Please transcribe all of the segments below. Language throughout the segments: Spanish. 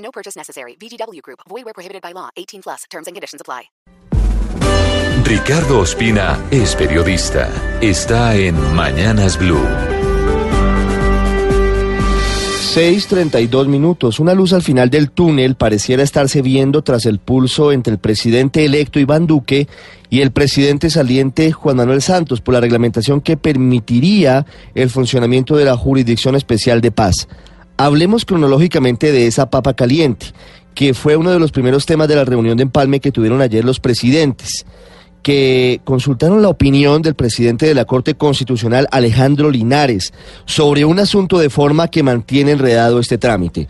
No purchase necessary. VGW Group. Void where prohibited by law. 18 plus. Terms and conditions apply. Ricardo Ospina es periodista. Está en Mañanas Blue. 6.32 minutos. Una luz al final del túnel pareciera estarse viendo tras el pulso entre el presidente electo Iván Duque y el presidente saliente Juan Manuel Santos por la reglamentación que permitiría el funcionamiento de la Jurisdicción Especial de Paz. Hablemos cronológicamente de esa papa caliente, que fue uno de los primeros temas de la reunión de empalme que tuvieron ayer los presidentes que consultaron la opinión del presidente de la Corte Constitucional, Alejandro Linares, sobre un asunto de forma que mantiene enredado este trámite.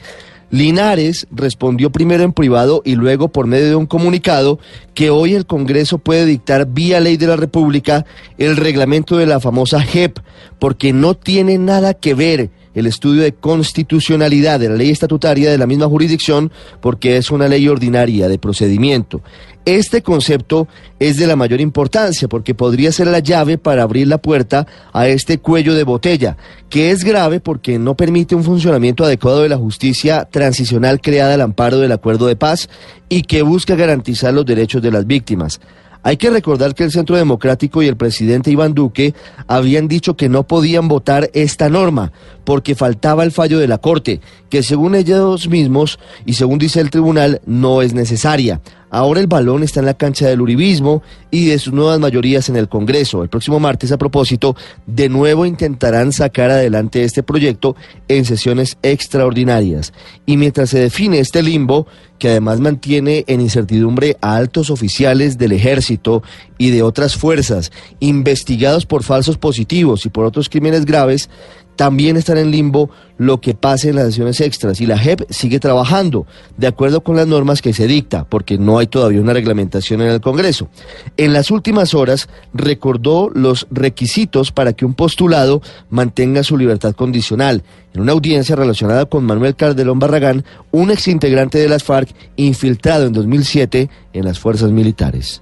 Linares respondió primero en privado y luego por medio de un comunicado que hoy el Congreso puede dictar vía ley de la República el reglamento de la famosa JEP, porque no tiene nada que ver el estudio de constitucionalidad de la ley estatutaria de la misma jurisdicción porque es una ley ordinaria de procedimiento. Este concepto es de la mayor importancia porque podría ser la llave para abrir la puerta a este cuello de botella, que es grave porque no permite un funcionamiento adecuado de la justicia transicional creada al amparo del acuerdo de paz y que busca garantizar los derechos de las víctimas. Hay que recordar que el Centro Democrático y el presidente Iván Duque habían dicho que no podían votar esta norma porque faltaba el fallo de la Corte, que según ellos mismos y según dice el tribunal no es necesaria. Ahora el balón está en la cancha del uribismo y de sus nuevas mayorías en el Congreso. El próximo martes, a propósito, de nuevo intentarán sacar adelante este proyecto en sesiones extraordinarias. Y mientras se define este limbo, que además mantiene en incertidumbre a altos oficiales del ejército y de otras fuerzas, investigados por falsos positivos y por otros crímenes graves, también están en limbo lo que pase en las sesiones extras y la JEP sigue trabajando de acuerdo con las normas que se dicta, porque no hay todavía una reglamentación en el Congreso. En las últimas horas recordó los requisitos para que un postulado mantenga su libertad condicional. En una audiencia relacionada con Manuel Calderón Barragán, un exintegrante de las FARC infiltrado en 2007 en las fuerzas militares.